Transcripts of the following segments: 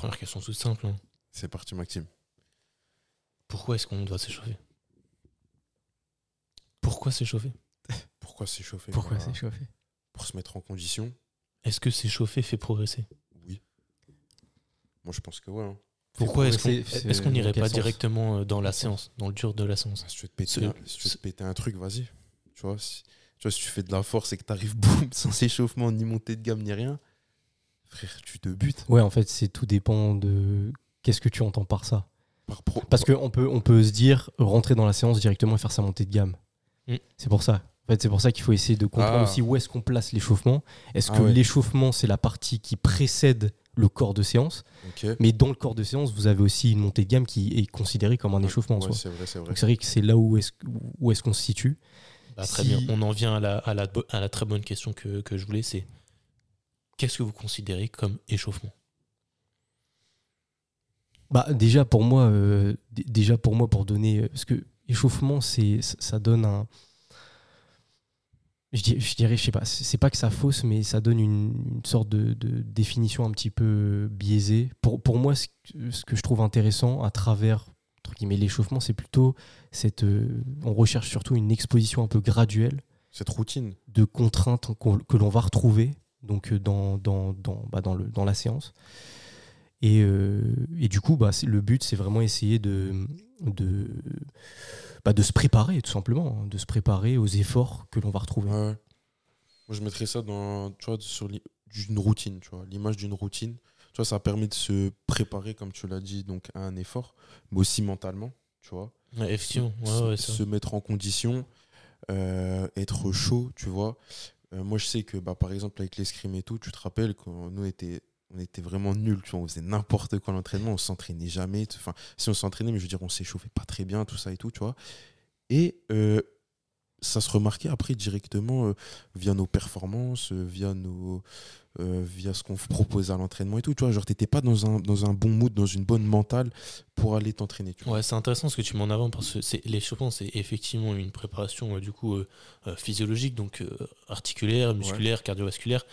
Première question toute simple. hein. C'est parti, Maxime. Pourquoi est-ce qu'on doit s'échauffer? Pourquoi s'échauffer? Pourquoi s'échauffer Pourquoi s'échauffer? Pour se mettre en condition Est-ce que s'échauffer fait progresser? Oui. Moi, je pense que ouais. hein. Pourquoi est-ce qu'on n'irait quel pas sens directement euh, dans la séance, dans le dur de la séance? Ah, Si tu veux te péter, un, si tu veux ce- te péter un truc, vas-y. Tu vois, si, tu vois, si tu fais de la force et que t'arrives boum, sans échauffement, ni montée de gamme, ni rien, frère, tu te butes. Ouais, en fait, c'est tout dépend de qu'est-ce que tu entends par ça. Par pro- Parce qu'on peut, on peut se dire rentrer dans la séance directement et faire sa montée de gamme. Mm. C'est pour ça. En fait, c'est pour ça qu'il faut essayer de comprendre Ah. aussi où est-ce qu'on place l'échauffement. Est-ce Ah que ouais. l'échauffement, c'est la partie qui précède le corps de séance? Mais dans le corps de séance, vous avez aussi une montée de gamme qui est considérée comme un échauffement Ouais, c'est vrai, c'est vrai. Donc c'est vrai que c'est là où est-ce où est-ce qu'on se situe. Bah, Très Si- bien. On en vient à la, à la, à la très bonne question que, que je voulais, c'est qu'est-ce que vous considérez comme échauffement? Bah déjà pour moi, euh, déjà pour moi pour donner, euh, parce que échauffement c'est ça donne un, je dirais, je dirais, je sais pas, c'est pas que ça fausse, mais ça donne une, une sorte de, de définition un petit peu biaisée. Pour, pour moi, ce que, ce que je trouve intéressant à travers entre guillemets l'échauffement, c'est plutôt cette, euh, on recherche surtout une exposition un peu graduelle Cette routine. de contraintes que l'on va retrouver donc euh, dans, dans, dans, bah, dans, le, dans la séance. Et, euh, et du coup, bah, le but, c'est vraiment essayer de, de, bah, de se préparer, tout simplement, hein, de se préparer aux efforts que l'on va retrouver. Ouais. Moi, je mettrais ça dans, tu vois, sur une routine, tu vois, l'image d'une routine. Tu vois, ça permet de se préparer, comme tu l'as dit, donc à un effort, mais aussi mentalement, tu vois. Ouais, Effectivement. Ouais, se, ouais, ça. se mettre en condition, euh, être chaud, tu vois. Euh, moi, je sais que, bah, par exemple, avec l'escrime et tout, tu te rappelles quand nous, on était, on était vraiment nuls, tu vois, on faisait n'importe quoi l'entraînement, on s'entraînait jamais. Enfin, si on s'entraînait, mais je veux dire, on s'échauffait pas très bien, tout ça et tout, tu vois. Et euh, ça se remarquait après directement euh, via nos performances, euh, via nos. euh, via ce qu'on propose à l'entraînement et tout, tu vois, genre t'étais pas dans un, dans un bon mood, dans une bonne mentale pour aller t'entraîner. Ouais, c'est intéressant ce que tu mets en avant parce que c'est- l'échauffement, c'est effectivement une préparation euh, du coup euh, euh, physiologique, donc euh, articulaire, musculaire, cardiovasculaire.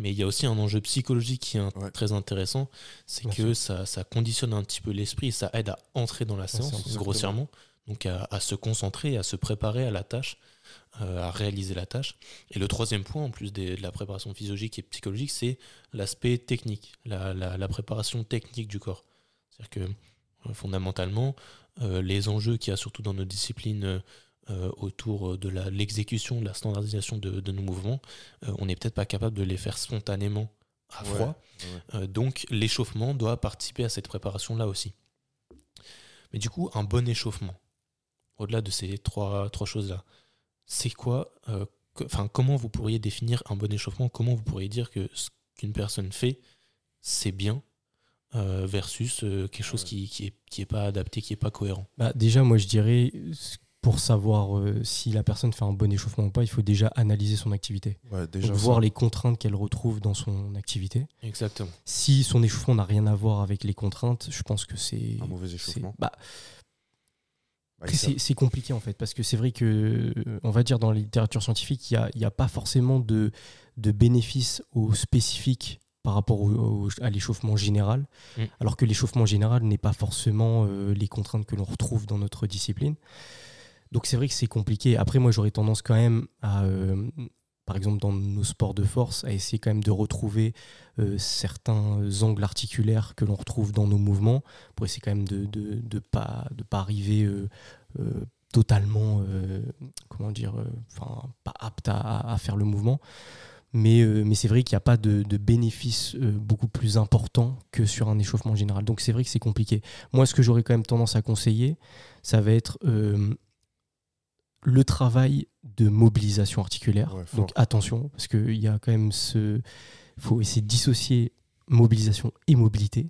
Mais il y a aussi un enjeu psychologique qui est un- Ouais. très intéressant, c'est que ça, ça conditionne un petit peu l'esprit ça aide à entrer dans la séance, séance, grossièrement, donc à, à se concentrer, à se préparer à la tâche, euh, à réaliser la tâche. Et le troisième point, en plus des- de la préparation physiologique et psychologique, c'est l'aspect technique, la, la- la préparation technique du corps. C'est-à-dire que euh, fondamentalement, euh, les enjeux qu'il y a surtout dans nos disciplines autour de l'exécution, de la standardisation de, de nos mouvements, on n'est peut-être pas capable de les faire spontanément à froid. ouais. Donc l'échauffement doit participer à cette préparation-là aussi. Mais du coup, un bon échauffement, au-delà de ces trois, trois choses-là, c'est quoi euh, que- comment vous pourriez définir un bon échauffement? Comment vous pourriez dire que ce qu'une personne fait, c'est bien euh, versus euh, quelque chose Ouais. qui, qui, est, qui est pas adapté, qui est pas cohérent? Bah, déjà, moi, je dirais, pour savoir euh, si la personne fait un bon échauffement ou pas, il faut déjà analyser son activité. Ouais, déjà, Donc, voir les contraintes qu'elle retrouve dans son activité. Exactement. Si son échauffement n'a rien à voir avec les contraintes, je pense que c'est. un mauvais échauffement. bah, c'est c'est compliqué en fait, parce que c'est vrai que, euh, on va dire dans la littérature scientifique, il n'y a, il y a pas forcément de, de bénéfices au spécifique par rapport au- au- à l'échauffement général, Mm. alors que l'échauffement général n'est pas forcément euh, les contraintes que l'on retrouve dans notre discipline. Donc c'est vrai que c'est compliqué. Après, moi, j'aurais tendance quand même à, euh, par exemple, dans nos sports de force, à essayer quand même de retrouver euh, certains angles articulaires que l'on retrouve dans nos mouvements, pour essayer quand même de ne pas, de pas arriver euh, euh, totalement, comment dire, enfin, pas apte à, faire le mouvement. Mais, mais c'est vrai qu'il n'y a pas de, de bénéfice beaucoup plus important que sur un échauffement général. Donc c'est vrai que c'est compliqué. Moi, ce que j'aurais quand même tendance à conseiller, ça va être le travail de mobilisation articulaire. Ouais. Donc attention, parce qu'il y a quand même ce... Il faut essayer de dissocier mobilisation et mobilité.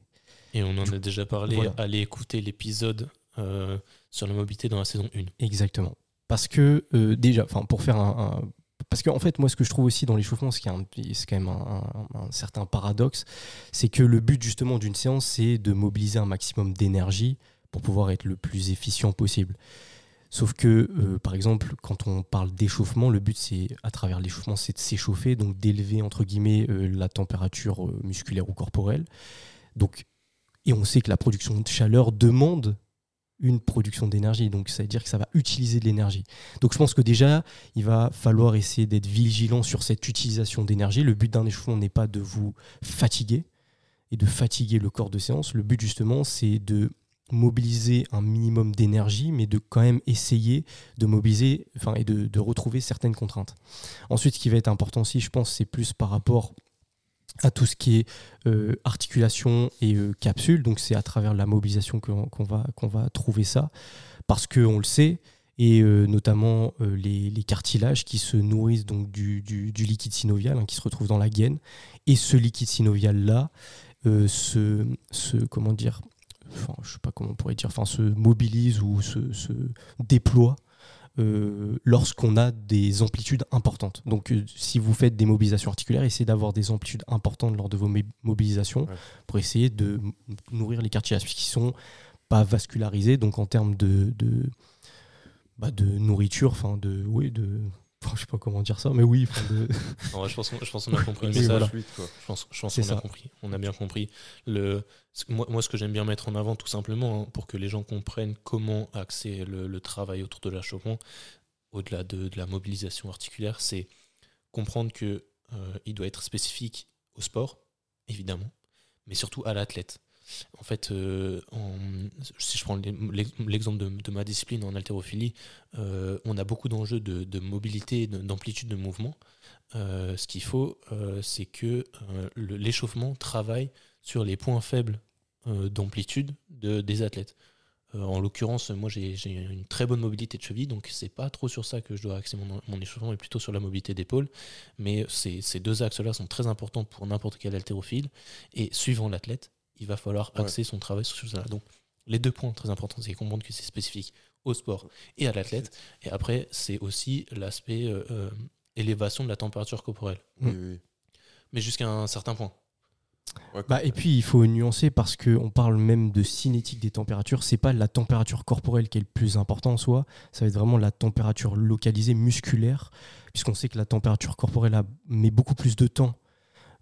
Et on en a déjà parlé. Voilà. Allez écouter l'épisode euh, sur la mobilité dans la saison 1. Exactement. Parce que euh, déjà, enfin pour faire un, un- parce qu'en fait moi ce que je trouve aussi dans l'échauffement, ce qui est, un- c'est quand même un, un- un certain paradoxe, c'est que le but justement d'une séance, c'est de mobiliser un maximum d'énergie pour pouvoir être le plus efficient possible. Sauf que, euh, par exemple, quand on parle d'échauffement, le but, c'est, à travers l'échauffement, c'est de s'échauffer, donc d'élever, entre guillemets, euh, la température euh, musculaire ou corporelle. Donc, et on sait que la production de chaleur demande une production d'énergie, donc ça veut dire que ça va utiliser de l'énergie. Donc je pense que déjà, il va falloir essayer d'être vigilant sur cette utilisation d'énergie. Le but d'un échauffement n'est pas de vous fatiguer et de fatiguer le corps de séance. Le but justement, c'est de mobiliser un minimum d'énergie, mais de quand même essayer de mobiliser enfin, et de, retrouver certaines contraintes. Ensuite, ce qui va être important aussi, je pense, c'est plus par rapport à tout ce qui est euh, articulation et euh, capsule. Donc c'est à travers la mobilisation qu'on va, trouver ça, parce qu'on le sait, et euh, notamment les, cartilages qui se nourrissent donc du, liquide synovial hein, qui se retrouve dans la gaine. Et ce liquide synovial-là se, se, comment dire, enfin, je sais pas comment on pourrait dire, enfin, se mobilise ou se, se déploie euh, lorsqu'on a des amplitudes importantes. Donc, euh, si vous faites des mobilisations articulaires, essayez d'avoir des amplitudes importantes lors de vos mobilisations ouais. pour essayer de nourrir les cartilages qui sont pas vascularisés. Donc, en termes de, de, bah, de nourriture, enfin de, oui, de, Enfin, je sais pas comment dire ça, mais oui. De... non, je pense qu'on je pense a compris le message. Voilà. Je pense, je pense qu'on a compris. On a bien compris. Le, moi, moi, ce que j'aime bien mettre en avant, tout simplement, hein, pour que les gens comprennent comment axer le, le travail autour de l'achoppement, au-delà de, de, la mobilisation articulaire, c'est comprendre que euh, il doit être spécifique au sport, évidemment, mais surtout à l'athlète. En fait, euh, si je prends l'exemple de, ma discipline en haltérophilie, euh, on a beaucoup d'enjeux de, de, mobilité, d'amplitude de mouvement. Euh, ce qu'il faut, c'est que l'échauffement travaille sur les points faibles d'amplitude des athlètes. en l'occurrence, moi j'ai une très bonne mobilité de cheville, donc c'est pas trop sur ça que je dois axer mon, mon échauffement, mais plutôt sur la mobilité d'épaule. Mais ces, ces deux axes-là sont très importants pour n'importe quel haltérophile. Et suivant l'athlète, il va falloir axer ouais. son travail sur ça. Donc, les deux points très importants, c'est comprendre que c'est spécifique au sport et à l'athlète. Et après, c'est aussi l'aspect euh, euh, élévation de la température corporelle. Oui, oui. Mais jusqu'à un certain point. Ouais, bah, et puis il faut nuancer parce qu'on parle même de cinétique des températures. C'est pas la température corporelle qui est le plus important en soi, ça va être vraiment la température localisée musculaire, puisqu'on sait que la température corporelle a, met beaucoup plus de temps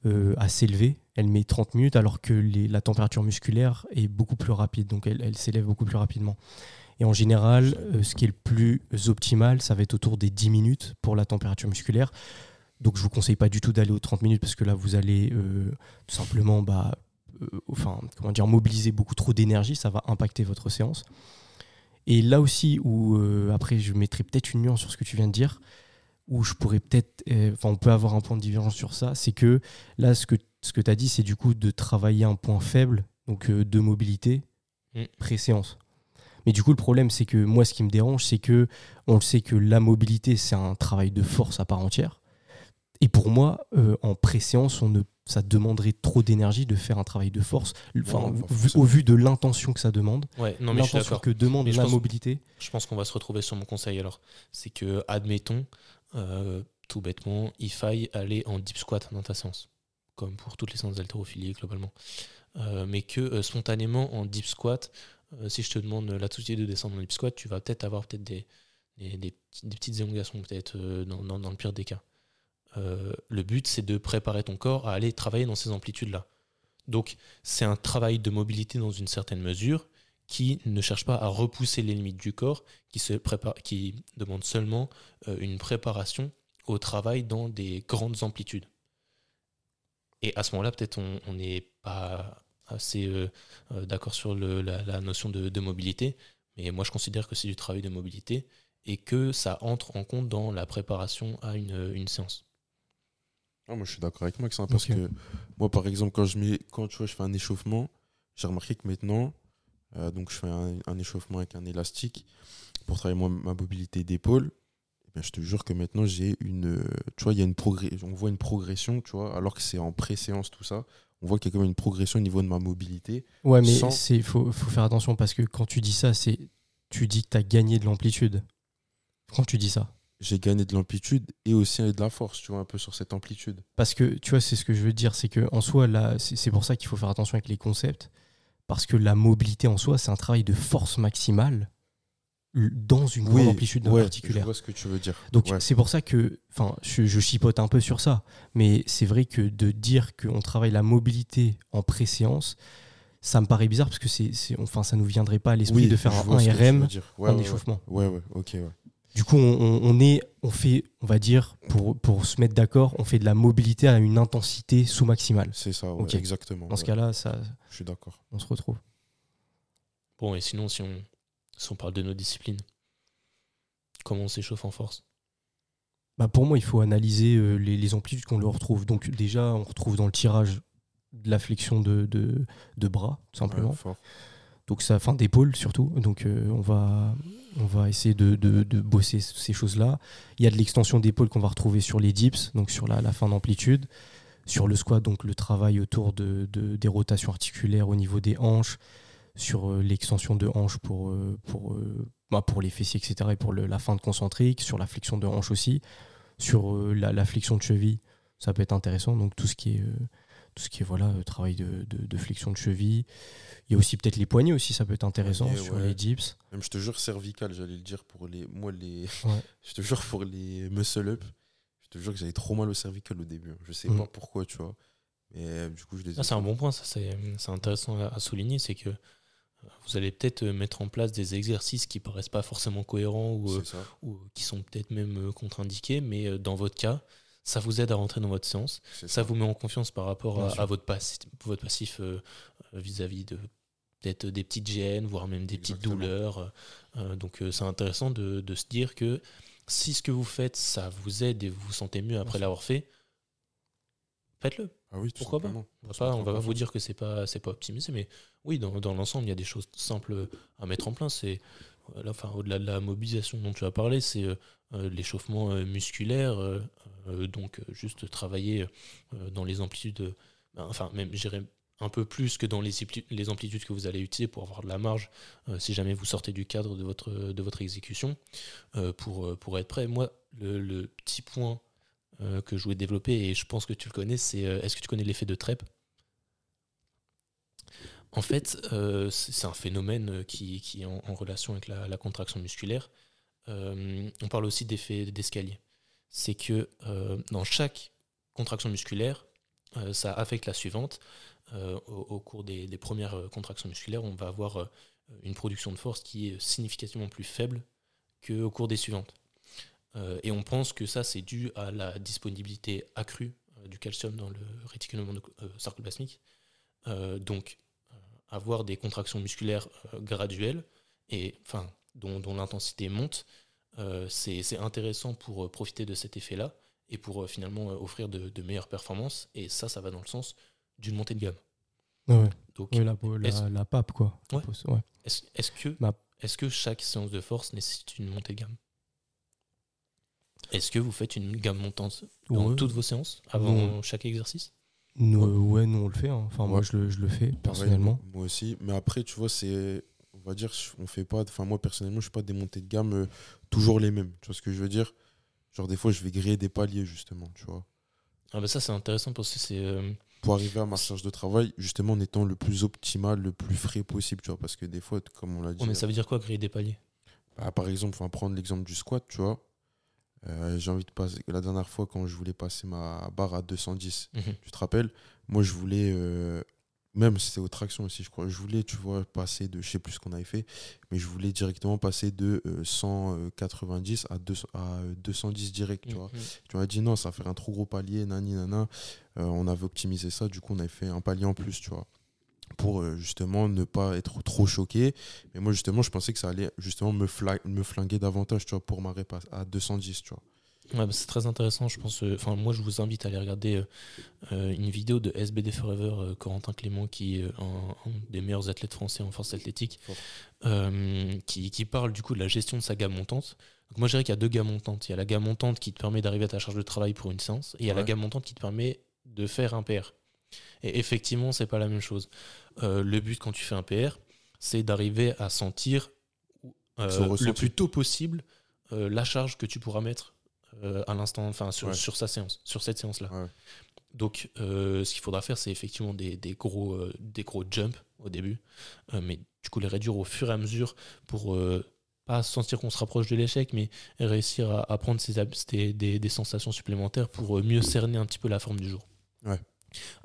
euh, à s'élever. Elle met 30 minutes alors que la température musculaire est beaucoup plus rapide, donc elle, s'élève beaucoup plus rapidement. Et en général, euh, ce qui est le plus optimal, ça va être autour des 10 minutes pour la température musculaire. Donc je ne vous conseille pas du tout d'aller aux 30 minutes parce que là, vous allez euh, tout simplement bah, euh, enfin, comment dire, mobiliser beaucoup trop d'énergie, ça va impacter votre séance. Et là aussi, où après, je mettrai peut-être une nuance sur ce que tu viens de dire, où je pourrais peut-être, enfin, on peut avoir un point de divergence sur ça, c'est que là, ce que, ce que tu as dit, c'est du coup de travailler un point faible, donc de mobilité, mm. pré-séance. Mais du coup, le problème, c'est que moi, ce qui me dérange, c'est que on le sait que la mobilité, c'est un travail de force à part entière. Et pour moi, euh, en pré-séance, on ne, ça demanderait trop d'énergie de faire un travail de force, enfin, Ouais, vu- au vu de l'intention que ça demande, Ouais, non, mais je suis l'intention d'accord. que demande Mais je la pense- mobilité. Je pense qu'on va se retrouver sur mon conseil alors. C'est que, admettons, euh, tout bêtement, il faille aller en deep squat dans ta séance, comme pour toutes les séances d'haltérophilie globalement. Euh, mais que euh, spontanément, en deep squat, euh, si je te demande là de descendre en deep squat, tu vas peut-être avoir peut-être des, petites élongations, peut-être dans, dans- le pire des cas. Le but, c'est de préparer ton corps à aller travailler dans ces amplitudes-là. Donc, c'est un travail de mobilité dans une certaine mesure qui ne cherche pas à repousser les limites du corps, qui, se prépare, qui demande seulement une préparation au travail dans des grandes amplitudes. Et à ce moment-là, peut-être on n'est pas assez euh, euh, d'accord sur le- la, la notion de, de mobilité, mais moi je considère que c'est du travail de mobilité et que ça entre en compte dans la préparation à une, une séance. Ah, moi, je suis d'accord avec Max, hein, parce que moi, par exemple, quand je, mets, quand tu vois, je fais un échauffement, j'ai remarqué que maintenant, euh, donc je fais un, un échauffement avec un élastique pour travailler ma mobilité d'épaule. Bien, je te jure que maintenant, j'ai une. euh, Tu vois, il y a une on voit une progression, tu vois, alors que c'est en pré-séance, tout ça. On voit qu'il y a quand même une progression au niveau de ma mobilité. Ouais, mais Sans- il faut, faut faire attention parce que quand tu dis ça, c'est tu dis que tu as gagné de l'amplitude. Quand tu dis ça. J'ai gagné de l'amplitude et aussi de la force, tu vois, un peu sur cette amplitude. Parce que, tu vois, c'est ce que je veux dire, c'est que en soi, là, c'est pour ça qu'il faut faire attention avec les concepts, parce que la mobilité en soi, c'est un travail de force maximale dans une grande Oui, amplitude ouais, articulaire. Je vois ce que tu veux dire. Donc Ouais. c'est pour ça que, enfin, je, je chipote un peu sur ça, mais c'est vrai que de dire qu'on travaille la mobilité en pré-séance, ça me paraît bizarre parce que c'est, enfin, ça nous viendrait pas à l'esprit Oui, de faire un vois ce que tu veux 1RM dire. Ouais, en ouais, ouais. échauffement. Ouais, ouais, ok, ouais. Du coup, on, est, on fait, on va dire, pour, pour se mettre d'accord, on fait de la mobilité à une intensité sous-maximale. C'est ça, ouais, Ok. exactement. Dans ce cas-là, ça, Je suis d'accord. on se retrouve. Bon, et sinon, si on, si on parle de nos disciplines, comment on s'échauffe en force? Bah, pour moi, il faut analyser euh, les, les amplitudes qu'on leur retrouve. Donc déjà, on retrouve dans le tirage de la flexion de, de, de bras, tout simplement. Ouais, donc ça fin d'épaule surtout. Donc euh, on va on va essayer de, de- de bosser ces choses là il y a de l'extension d'épaule qu'on va retrouver sur les dips donc sur la, la fin d'amplitude. Sur le squat donc le travail autour de, de- des rotations articulaires au niveau des hanches sur euh, l'extension de hanches pour euh, pour euh, bah, pour les fessiers etc et pour le- la fin de concentrique sur la flexion de hanche aussi sur euh, la, la flexion de cheville ça peut être intéressant donc tout ce qui est euh, tout ce qui est voilà euh, travail de, de- de flexion de cheville il y a aussi peut-être les poignets aussi, ça peut être intéressant sur ouais. les dips. Même je te jure cervical, j'allais le dire pour les moi les Ouais. je te jure pour les muscle up, je te jure que j'avais trop mal au cervical au début. Je sais Mhm. pas pourquoi, tu vois. Mais du coup, je les Ah, c'est un bon point, ça c'est c'est intéressant à, à souligner, c'est que euh, vous allez peut-être euh, mettre en place des exercices qui paraissent pas forcément cohérents ou, euh, ou qui sont peut-être même euh, contre-indiqués, mais euh, dans votre cas, ça vous aide à rentrer dans votre séance, ça vous met en confiance par rapport à, votre, passi- votre passif euh, euh, vis-à-vis de peut-être des petites gênes, voire même des petites douleurs. euh, euh, donc euh, c'est intéressant de, de se dire que si ce que vous faites, ça vous aide et vous vous sentez mieux après l'avoir fait, faites-le. Ah oui, tout Pourquoi pas simplement. Va pas, on va pas vous dire que c'est pas c'est pas optimisé, mais oui, dans, dans l'ensemble, il y a des choses simples à mettre en place. C'est voilà, enfin au-delà de la mobilisation dont tu as parlé, c'est euh, euh, l'échauffement euh, musculaire, euh, euh, donc euh, juste travailler euh, dans les amplitudes, euh, ben, enfin même j'irais un peu plus que dans les, les amplitudes que vous allez utiliser pour avoir de la marge euh, si jamais vous sortez du cadre de votre, de votre exécution euh, pour, euh, pour être prêt. Moi, le, le petit point euh, que je voulais développer, et je pense que tu le connais, c'est euh, est-ce que tu connais l'effet de Trepp En fait, euh, c'est un phénomène qui, qui est en, relation avec la, contraction musculaire. On parle aussi d'effet d'escalier. C'est que dans chaque contraction musculaire, ça affecte la suivante. Au, cours des, des premières contractions musculaires, on va avoir une production de force qui est significativement plus faible qu'au cours des suivantes. Euh, et on pense que ça, c'est dû à la disponibilité accrue euh, du calcium dans le réticulum euh, sarcoplasmique. Donc, avoir des contractions musculaires graduelles et enfin dont, dont l'intensité monte, c'est intéressant pour profiter de cet effet-là et pour finalement offrir de, de meilleures performances. Et ça, ça va dans le sens d'une montée de gamme. Ouais, Donc, ouais, la, la, pape, quoi. Ouais. Est-ce que, est que chaque séance de force nécessite une montée de gamme? Est-ce que vous faites une gamme montante dans Ouais. toutes vos séances avant Non. chaque exercice? Nous, euh, ouais, nous, on le fait. hein. Enfin, moi, je le, je le fais personnellement. moi aussi. Mais après, tu vois, c'est. On va dire, on fait pas. Enfin, moi, personnellement, je fais pas des montées de gamme euh, toujours les mêmes. Tu vois ce que je veux dire? Genre, des fois, je vais griller des paliers, justement, tu vois. ah bah Ça, c'est intéressant parce que c'est. euh, Pour arriver à ma charge de travail, justement, en étant le plus optimal, le plus frais possible, tu vois. Parce que des fois, comme on l'a dit. oh, mais ça veut dire quoi, griller des paliers? Bah, par exemple, on va prendre l'exemple du squat, tu vois. Euh, J'ai envie de passer. La dernière fois, quand je voulais passer ma barre à 210, Mhm. tu te rappelles Moi, je voulais. euh, même c'était aux tractions aussi, je crois. Je voulais, tu vois, passer de. Je sais plus ce qu'on avait fait, mais je voulais directement passer de euh, 190 à, 200 à euh, 210 direct, tu vois. Mhm. Tu m'as dit non, ça va faire un trop gros palier, nani, nana. Euh, on avait optimisé ça, du coup, on avait fait un palier en plus, tu vois. Pour euh, justement ne pas être trop choqué. Mais moi, justement, je pensais que ça allait justement me, flinguer davantage, tu vois, pour ma répasse à 210, tu vois. Ouais, bah, c'est très intéressant, je pense. euh, moi, je vous invite à aller regarder euh, une vidéo de SBD Forever, euh, Corentin Clément, qui est un, un des meilleurs athlètes français en force athlétique, qui, qui parle du coup de la gestion de sa gamme montante. Donc, moi, je dirais qu'il y a deux gammes montantes. Il y a la gamme montante qui te permet d'arriver à ta charge de travail pour une séance, et il y a la gamme montante qui te permet de faire un PR. Et effectivement, c'est pas la même chose. Euh, le but quand tu fais un PR, c'est d'arriver à sentir euh, le plus tôt possible euh, la charge que tu pourras mettre à l'instant, enfin sur, Ouais. sur sa séance, sur cette séance-là. Ouais. Donc, ce qu'il faudra faire, c'est effectivement des, des gros, des gros jumps au début, mais du coup les réduire au fur et à mesure pour pas sentir qu'on se rapproche de l'échec, mais réussir à, à prendre ces, hab- des, des- des sensations supplémentaires pour mieux cerner un petit peu la forme du jour. Ouais.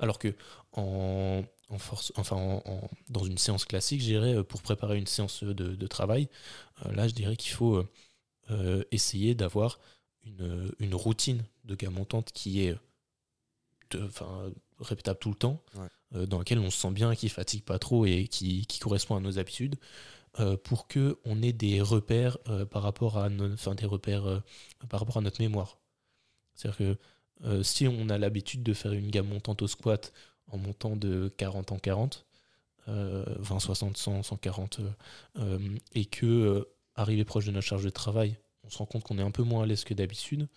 Alors que en, en force, enfin en- en- dans une séance classique, je dirais, euh, pour préparer une séance de, de travail, euh, là je dirais qu'il faut euh, essayer d'avoir une, une routine de gamme montante qui est de- répétable tout le temps, Ouais. dans laquelle on se sent bien, qui fatigue pas trop et qui, qui correspond à nos habitudes, euh, pour que on ait des repères euh, par rapport à no- enfin, des repères euh, par rapport à notre mémoire. C'est-à-dire que euh, si on a l'habitude de faire une gamme montante au squat en montant de 40 en 40, euh, 20, 60, 100, 140, euh, euh, et que euh, arrivé proche de notre charge de travail, on se rend compte qu'on est un peu moins à l'aise que d'habitude,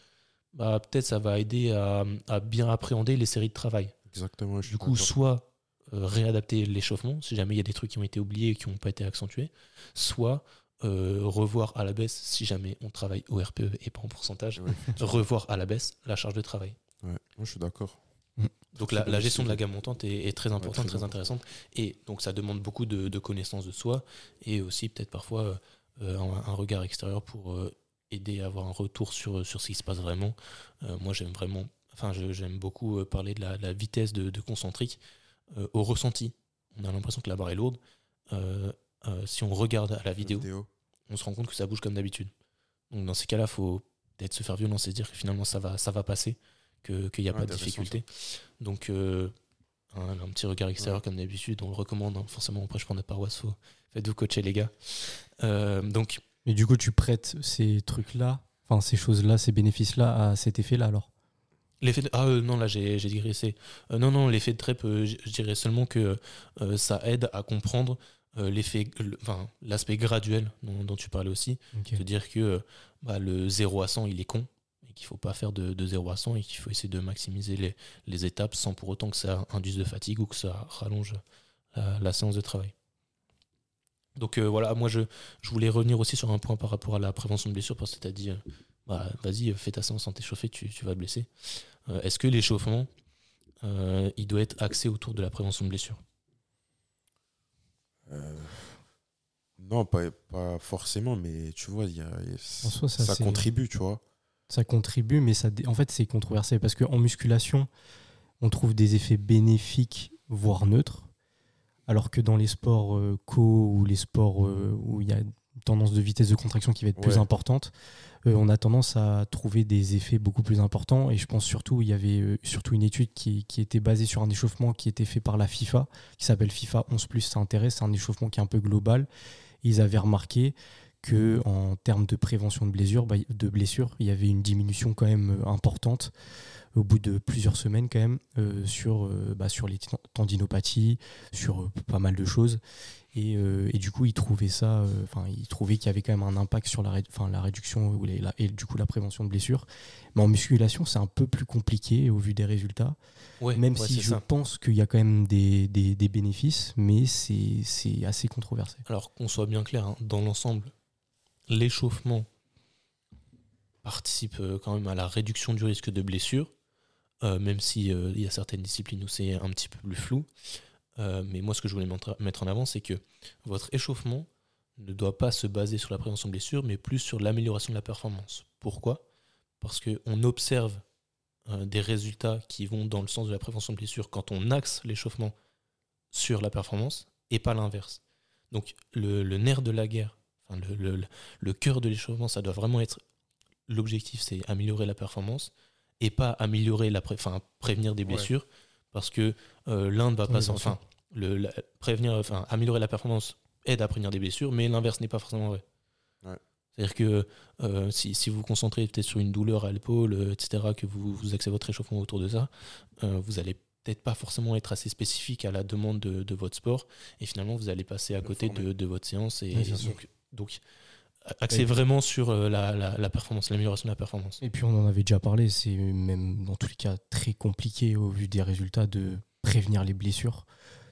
bah, peut-être ça va aider à, à bien appréhender les séries de travail. Exactement. Du coup, soit euh, réadapter l'échauffement, si jamais il y a des trucs qui ont été oubliés et qui n'ont pas été accentués, soit euh, revoir à la baisse, si jamais on travaille au RPE et pas en pourcentage, Ouais, revoir à la baisse la charge de travail. ouais, moi, je suis d'accord. Donc Très la, gestion de la gamme montante est, est très importante, très très, intéressante. Et donc ça demande beaucoup de, de connaissances de soi et aussi peut-être parfois euh, un, un regard extérieur pour euh, aider à avoir un retour sur, sur ce qui se passe vraiment. Euh, moi j'aime vraiment, enfin j'aime beaucoup parler de la, la vitesse de, de concentrique euh, au ressenti. On a l'impression que la barre est lourde. Euh, si on regarde à la vidéo, on se rend compte que ça bouge comme d'habitude. Donc dans ces cas-là, il faut peut-être se faire violence et se dire que finalement ça va, ça va passer, que- qu'il n'y a Ouais, pas de difficulté. Donc euh, un, un petit regard extérieur comme d'habitude, on le recommande. hein. Forcément, après je prends notre paroisse, faut, faites-vous coacher les gars. Euh, donc Mais du coup, tu prêtes ces trucs-là, enfin ces choses-là, ces bénéfices-là à cet effet-là alors? L'effet de... Ah euh, non, là j'ai j'ai digressé. Euh, non, non, l'effet de trep, euh, je je dirais seulement que euh, ça aide à comprendre euh, l'effet, le- enfin, l'aspect graduel dont, dont tu parlais aussi. Ok. de dire que euh, bah, le 0 à 100 il est con et qu'il faut pas faire de, de 0 à 100 et qu'il faut essayer de maximiser les, les étapes sans pour autant que ça induise de fatigue ou que ça rallonge la, la séance de travail. Donc euh, voilà, moi je, je voulais revenir aussi sur un point par rapport à la prévention de blessures parce que tu as dit, euh, bah, vas-y, fais ta séance sans t'échauffer, tu, tu vas te blesser. Euh, Est-ce que l'échauffement, euh, il doit être axé autour de la prévention de blessures? Euh, non, pas, pas forcément, mais tu vois, il y a, il y a- En soi, ça, contribue, tu vois. Ça contribue, mais ça, en fait, c'est controversé parce qu'en musculation, on trouve des effets bénéfiques, voire neutres, alors que dans les sports euh, co ou les sports euh, où il y a tendance de vitesse de contraction qui va être plus importante, euh, on a tendance à trouver des effets beaucoup plus importants. Et je pense surtout, il y avait euh, surtout une étude qui, qui était basée sur un échauffement qui était fait par la FIFA, qui s'appelle FIFA 11 ça intéresse, c'est un échauffement qui est un peu global. Ils avaient remarqué que en termes de prévention de blessures, bah, de blessures, il y avait une diminution quand même euh, importante au bout de plusieurs semaines quand même euh, sur, euh, bah, sur les ten- tendinopathies, sur euh, pas mal de choses. Et, et du coup, ils trouvaient ça, enfin, qu'il y avait quand même un impact sur la, ré- la réduction ou les- la- et du coup la prévention de blessures. Mais en musculation, c'est un peu plus compliqué au vu des résultats. ouais, Même ouais, si je ça. pense qu'il y a quand même des, des- des bénéfices, mais c'est assez controversé. Alors qu'on soit bien clair, hein, dans l'ensemble, l'échauffement participe quand même à la réduction du risque de blessure, même si euh, il y a certaines disciplines où c'est un petit peu plus flou. Euh, mais moi, ce que je voulais mettre en avant, c'est que votre échauffement ne doit pas se baser sur la prévention de blessure, mais plus sur l'amélioration de la performance. Pourquoi? Parce qu'on observe euh, des résultats qui vont dans le sens de la prévention de blessure quand on axe l'échauffement sur la performance et pas l'inverse. Donc le, nerf de la guerre, enfin, le- le cœur de l'échauffement, ça doit vraiment être l'objectif, c'est améliorer la performance et pas améliorer la pré- enfin, prévenir des Ouais. blessures parce que euh, l'un ne va pas enfin le, la- prévenir enfin améliorer la performance aide à prévenir des blessures mais l'inverse n'est pas forcément vrai. Ouais. C'est-à-dire que euh, si, si vous vous concentrez peut-être sur une douleur à l'épaule, euh, etc., que vous, vous axez votre échauffement autour de ça, euh, vous allez peut-être pas forcément être assez spécifique à la demande de, de votre sport et finalement vous allez passer à côté de, de votre séance et, Oui, bien et sûr. donc, donc Et- vraiment sur euh, la, la- la performance, l'amélioration de la performance. Et puis on en avait déjà parlé, c'est même dans tous les cas très compliqué au vu des résultats de prévenir les blessures.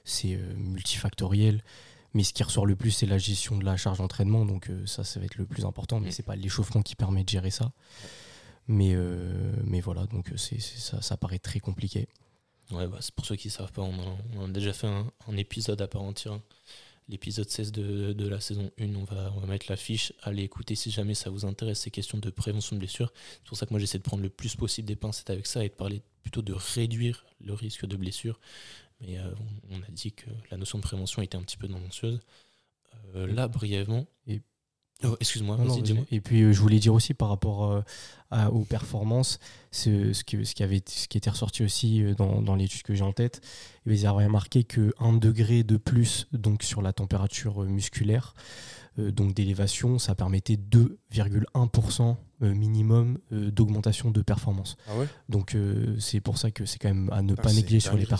C'est euh, multifactoriel. Mais ce qui ressort le plus, c'est la gestion de la charge d'entraînement. Donc euh, ça, ça va être le plus important. Mais c'est pas l'échauffement qui permet de gérer ça. Mais, euh, mais voilà, donc c'est ça, ça paraît très compliqué. Ouais, bah, c'est pour ceux qui ne savent pas, on a, on a déjà fait un, un épisode à part entière l'épisode 16 de, de la saison 1. On va, on va mettre la fiche. Allez écouter si jamais ça vous intéresse ces questions de prévention de blessure. C'est pour ça que moi j'essaie de prendre le plus possible des pincettes avec ça et de parler plutôt de réduire le risque de blessure. Mais euh, on, on a dit que la notion de prévention était un petit peu tendancieuse. Euh, là, brièvement. Et- Oh, Excuse-moi. Et puis euh, je voulais dire aussi par rapport euh, à- aux performances, ce, ce, que- ce qui avait, ce qui était ressorti aussi euh, dans, dans l'étude que j'ai en tête, ils avaient remarqué que 1 degré de plus donc, sur la température musculaire, euh, donc d'élévation, ça permettait 2,1% euh, minimum d'augmentation de performance. Ah ouais? Donc c'est pour ça que c'est quand même à ne Putain, pas négliger sur les ça.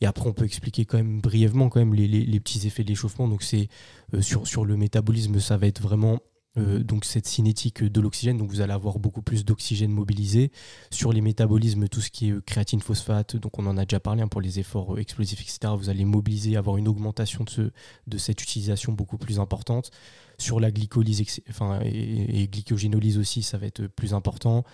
Et après, on peut expliquer quand même brièvement quand même les, les- petits effets de l'échauffement. Donc c'est euh, sur, sur le métabolisme, ça va être vraiment euh, donc cette cinétique de l'oxygène. Donc vous allez avoir beaucoup plus d'oxygène mobilisé. Sur les métabolismes, tout ce qui est euh, créatine, phosphate, donc on en a déjà parlé hein, pour les efforts explosifs, etc. Vous allez mobiliser, avoir une augmentation de, ce, de cette utilisation beaucoup plus importante. Sur la glycolyse enfin, et, et glycogénolyse aussi, ça va être plus important.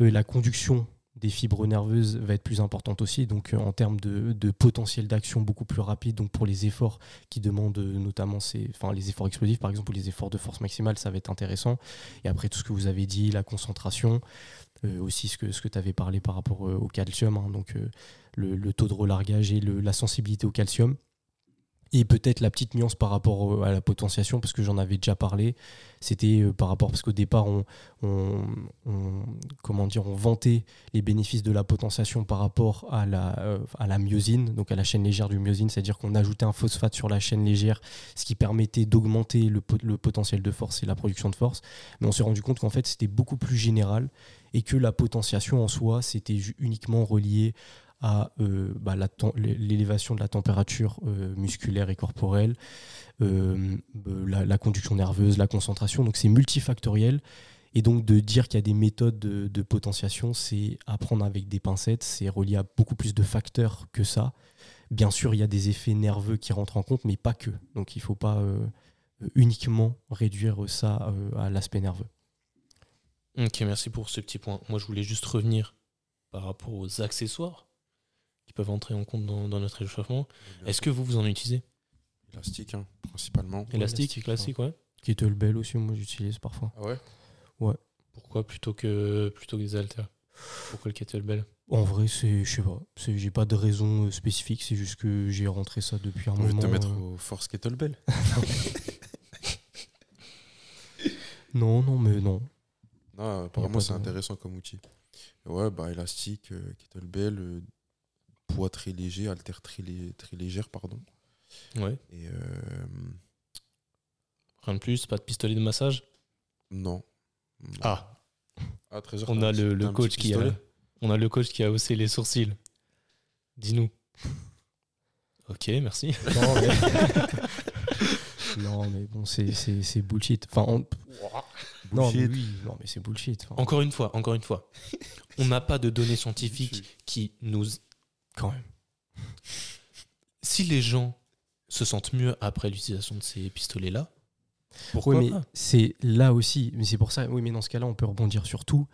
La conduction des fibres nerveuses va être plus importante aussi, donc euh, en termes de, potentiel d'action beaucoup plus rapide, donc pour les efforts qui demandent euh, notamment ces, enfin, les efforts explosifs par exemple ou les efforts de force maximale, ça va être intéressant. Et après tout ce que vous avez dit, la concentration, euh, aussi ce que, ce que tu avais parlé par rapport au calcium, hein, donc le, le taux de relargage et le- la sensibilité au calcium. Et peut-être la petite nuance par rapport à la potentiation, parce que j'en avais déjà parlé, c'était euh, par rapport, parce qu'au départ, on, comment dire, on vantait les bénéfices de la potentiation par rapport à la, euh, à la myosine, donc à la chaîne légère du myosine, c'est-à-dire qu'on ajoutait un phosphate sur la chaîne légère, ce qui permettait d'augmenter le, le potentiel de force et la production de force. Mais on s'est rendu compte qu'en fait, c'était beaucoup plus général et que la potentiation en soi, c'était uniquement relié à euh, bah, l'élévation de la température euh, musculaire et corporelle, euh, euh, la, conduction nerveuse, la concentration. Donc c'est multifactoriel. Et donc de dire qu'il y a des méthodes de, de potentiation, c'est apprendre avec des pincettes, c'est relié à beaucoup plus de facteurs que ça. Bien sûr, il y a des effets nerveux qui rentrent en compte, mais pas que. Donc il ne faut pas uniquement réduire ça à l'aspect nerveux. Ok, merci pour ce petit point. Moi, je voulais juste revenir par rapport aux accessoires qui peuvent entrer en compte dans, dans notre échauffement. Est-ce que vous, vous en utilisez? Élastique, hein, principalement. Élastique, élastique, classique, ouais. Kettlebell aussi, moi j'utilise parfois. Ah ouais? Pourquoi plutôt que, plutôt que des haltères? Pourquoi le kettlebell En vrai, c'est, je sais pas, c'est- j'ai pas de raison euh, spécifique, c'est juste que j'ai rentré ça depuis un On va moment. te mettre euh. au Force Kettlebell. Non, non, mais non. Non, apparemment, c'est intéressant comme outil. Ouais, bah, élastique, euh, kettlebell, euh, poids très léger, haltère très, lé- très légère, pardon. Ouais. Et euh, Rien de plus, pas de pistolet de massage? Non. Ah, Ah, Trésor, on t'as a le, coach qui a, on a le coach qui a haussé les sourcils. Dis-nous. Ok, merci. Non, mais, Non, mais bon, c'est, bullshit. Enfin, on- non, mais Bullshit. oui, non, mais c'est bullshit. Enfin, Encore une fois, encore une fois, on n'a pas de données scientifiques qui nous. Quand même. Si les gens se sentent mieux après l'utilisation de ces pistolets-là, pourquoi Oui, mais c'est là aussi, mais c'est pour ça, oui, mais dans ce cas-là, on peut rebondir sur tout.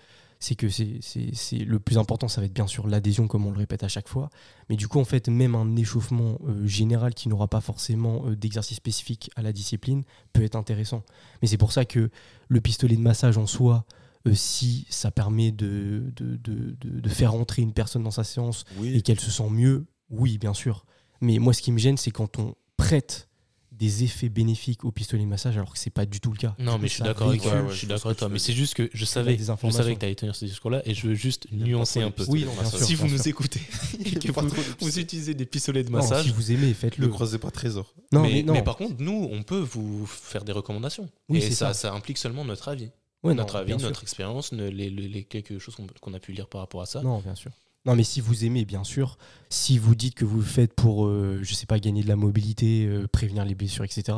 C'est que c'est, c'est, c'est- le plus important, ça va être bien sûr l'adhésion, comme on le répète à chaque fois. Mais du coup, en fait, même un échauffement euh, général qui n'aura pas forcément euh, d'exercice spécifique à la discipline peut être intéressant. Mais c'est pour ça que le pistolet de massage en soi, euh, si ça permet de, de, de, de- de faire entrer une personne dans sa séance et qu'elle se sent mieux, oui, bien sûr. Mais moi, ce qui me gêne, c'est quand on prête des effets bénéfiques au pistolet de massage alors que c'est pas du tout le cas. Non, mais je suis d'accord avec Ouais, toi. ouais, je suis d'accord toi. Mais c'est juste que je savais, des je savais que tu allais tenir ce discours-là et je veux juste nuancer un peu. Oui, non, bien massage. sûr. Si vous bien nous sûr. écoutez et que vous, utilisez des pistolets de Non, massage, si vous aimez, Ne faites-le. croisez pas Trésor. Non, mais, mais, non. mais par contre, nous, on peut vous faire des recommandations. Oui, et ça. ça implique seulement notre avis. Ouais, non, notre avis, sûr. notre expérience, ne- les, les- les quelques choses qu'on a pu lire par rapport à ça. Non, bien sûr. Non, mais si vous aimez, bien sûr. Si vous dites que vous le faites pour, euh, je sais pas, gagner de la mobilité, euh, prévenir les blessures, etc.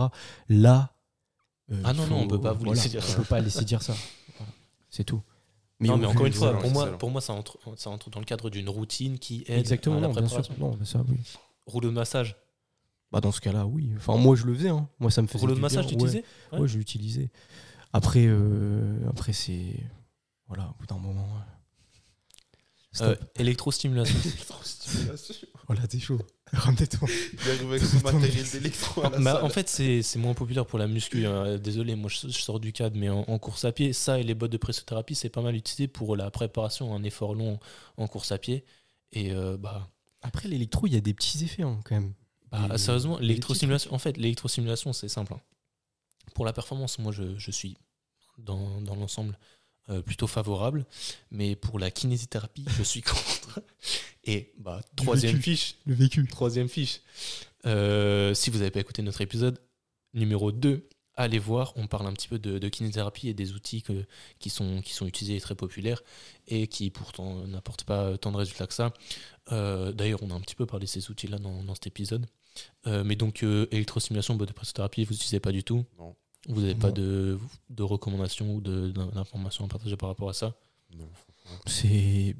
Là. euh, Ah non, non, on peut pas vous laisser dire On ça. peut pas laisser dire ça. Voilà. C'est tout. non, au mais encore une fois, pour moi, pour moi ça, entre, ça entre dans le cadre d'une routine qui aide Exactement, à la non, bien sûr. Non, mais ça, oui. Rouleau de massage. Bah, dans ce cas-là, oui. Enfin, moi, je le faisais. Hein. Moi, ça me faisait. Rouleau de massage, tu Ouais. Ouais, Ouais. je l'utilisais. Après, euh, après c'est. Voilà, au bout d'un moment. euh, Euh, stop. Électrostimulation. Voilà, t'es chaud. Ramenez-toi. Il arrive avec son matériel d'électro à la Bah, en fait, c'est c'est moins populaire pour la muscu. hein. Désolé, moi je, je sors du cadre, mais en, en course à pied, ça et les bottes de pressothérapie, c'est pas mal utilisé pour la préparation à un effort long en course à pied. Et euh, bah, Après, l'électro, il y a des petits effets hein, quand même. bah, Des- sérieusement, l'électrostimulation, en fait, l'électrostimulation, c'est simple. hein. Pour la performance, moi je, je suis dans, dans l'ensemble euh, plutôt favorable, mais pour la kinésithérapie, je suis contre. Et bah, troisième vécu. fiche, Le vécu. Troisième fiche. Euh, si vous n'avez pas écouté notre épisode numéro 2, allez voir. On parle un petit peu de, de kinésithérapie et des outils que- qui, sont, qui sont utilisés et très populaires et qui pourtant n'apportent pas tant de résultats que ça. Euh, D'ailleurs, on a un petit peu parlé de ces outils-là dans, dans cet épisode. Euh, mais donc, euh, électrostimulation, botte de pressothérapie, vous n'utilisez pas du tout? Non. Vous n'avez pas de, de recommandations ou d'informations à partager par rapport à ça? Non. C'est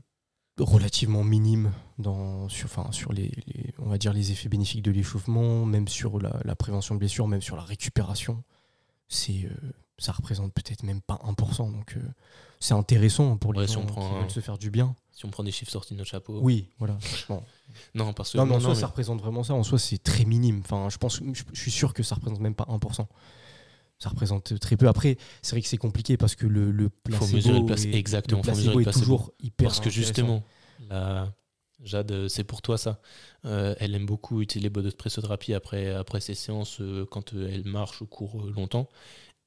relativement minime dans, sur, enfin, sur les, les- on va dire les effets bénéfiques de l'échauffement, même sur la, la prévention de blessures, même sur la récupération. C'est, euh, ça représente peut-être même pas 1%. Donc, euh, c'est intéressant pour les Ouais, si gens on prend qui un- veulent se faire du bien. Si on prend des chiffres sortis de notre chapeau. Oui, voilà. Bon. Non, parce que. Non, mais en soi, mais- ça représente vraiment ça. En soi, c'est très minime. Enfin, je pense, je, je suis sûr que ça représente même pas 1%. Ça représente très peu. Après, c'est vrai que c'est compliqué parce que le, le placebo, mesurer le place- est, exactement, le faut mesurer placebo le est placebo. toujours hyper Parce que justement, la... Jade, euh, c'est pour toi ça. Euh, elle aime beaucoup utiliser les bottes de pressothérapie après, après ses séances euh, quand elle marche ou court euh, longtemps.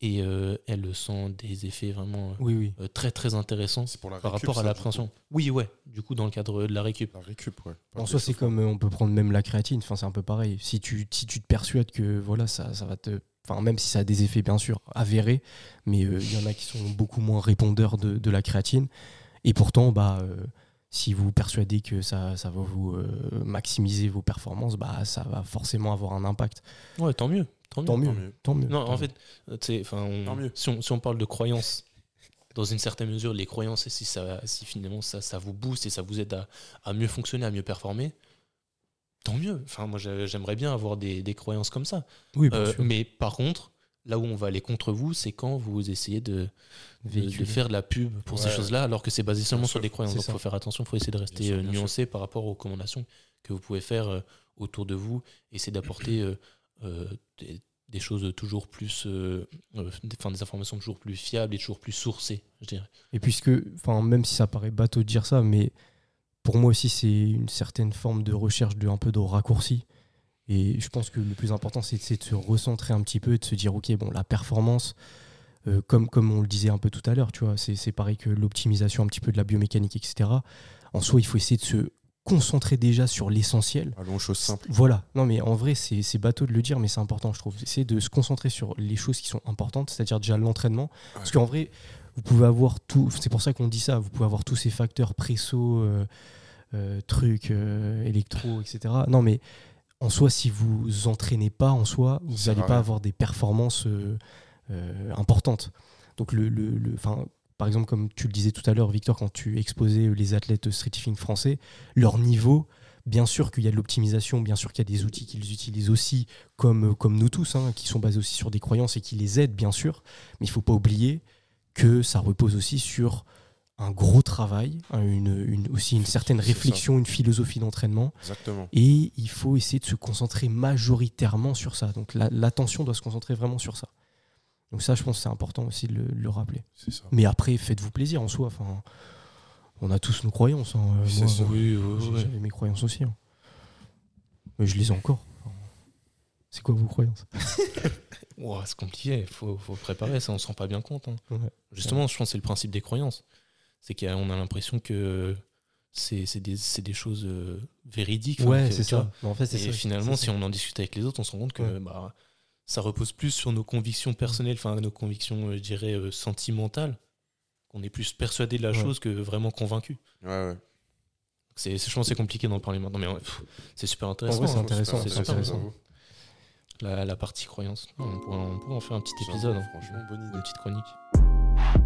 Et euh, elle sent des effets vraiment euh, Oui, oui. euh, très très intéressants C'est pour la par récup, rapport à ça, l'appréhension. Oui, ouais, du coup, dans le cadre de la récup. La récup, ouais. Pas En soi, c'est comme euh, on peut prendre même la créatine. Enfin, c'est un peu pareil. Si tu, si tu te persuades que voilà, ça, ça va te. Enfin, même si ça a des effets, bien sûr, avérés, mais euh, il y en a qui sont beaucoup moins répondeurs de, de la créatine. Et pourtant, bah, euh, si vous persuadez que ça, ça va vous euh, maximiser vos performances, bah, ça va forcément avoir un impact. Ouais, tant mieux. Tant mieux. Tant mieux. Tant mieux. Tant mieux. Non, Tant en mieux. fait, on- Tant mieux. si, on, si on parle de croyances, dans une certaine mesure, les croyances, si, ça, si finalement ça, ça vous booste et ça vous aide à, à mieux fonctionner, à mieux performer, tant mieux. Enfin, moi, j'ai- j'aimerais bien avoir des, des croyances comme ça. oui, bien Euh, sûr. mais par contre, là où on va aller contre vous, c'est quand vous essayez de, de, Véhiculer. de faire de la pub pour ces choses-là, alors que c'est basé seulement sur des croyances. Donc il faut faire attention, il faut essayer de rester sûr, euh, sûr. nuancé par rapport aux recommandations que vous pouvez faire euh, autour de vous. Essayer d'apporter euh, euh, des, des choses toujours plus, euh, des, informations toujours plus fiables et toujours plus sourcées, je dirais. Et puisque, enfin, même si ça paraît bateau de dire ça, mais pour moi aussi, c'est une certaine forme de recherche de un peu de raccourci. Et je pense que le plus important, c'est de se recentrer un petit peu et de se dire, ok, bon, la performance, euh, comme, comme on le disait un peu tout à l'heure, tu vois, c'est c'est pareil que l'optimisation un petit peu de la biomécanique, etc. En soi, il faut essayer de se concentrer déjà sur l'essentiel. Allons aux choses simples. Voilà, non mais en vrai c'est c'est bateau de le dire mais c'est important je trouve. C'est de se concentrer sur les choses qui sont importantes, c'est-à-dire déjà l'entraînement. Parce qu'en vrai, vous pouvez avoir tout, c'est pour ça qu'on dit ça, vous pouvez avoir tous ces facteurs presso, euh, euh, trucs, euh, électro, etc. Non mais en soi si vous entraînez pas en soi, vous n'allez pas avoir des performances euh, euh, importantes. Donc le, le, par exemple comme tu le disais tout à l'heure Victor quand tu exposais les athlètes streetifing français, leur niveau Bien sûr qu'il y a de l'optimisation, bien sûr qu'il y a des outils qu'ils utilisent aussi, comme, comme nous tous, hein, qui sont basés aussi sur des croyances et qui les aident, bien sûr. Mais il ne faut pas oublier que ça repose aussi sur un gros travail, une, une- aussi une certaine réflexion, une philosophie d'entraînement. Exactement. Et il faut essayer de se concentrer majoritairement sur ça. Donc la- l'attention doit se concentrer vraiment sur ça. Donc ça, je pense que c'est important aussi de le, le rappeler. Ça. Mais après, faites-vous plaisir en soi. Enfin, on a tous nos croyances. hein. C'est moi, ça. Oui, j'ai- J'avais mes croyances aussi. hein. Mais je les ai encore. C'est quoi vos croyances? C'est compliqué, il faut, faut préparer, ça on se rend pas bien compte. hein. Ouais. Justement, je pense que c'est le principe des croyances. C'est qu'on a l'impression que c'est c'est des, c'est des choses euh, véridiques. Ouais, c'est vois, ça. Mais en fait, Et ça. finalement, si on en discute avec les autres, on se rend compte que Ouais. bah, ça repose plus sur nos convictions personnelles, enfin nos convictions, euh, je dirais, euh, sentimentales, qu'on est plus persuadé de la Ouais. chose que vraiment convaincu. Ouais, ouais. C'est, je pense que c'est compliqué d'en parler maintenant, mais ouais, pff, c'est super intéressant. c'est hein. intéressant, super intéressant. La, la partie croyance. On pourrait, on pourrait en faire un petit épisode, hein. Franchement, bonne idée. une petite chronique.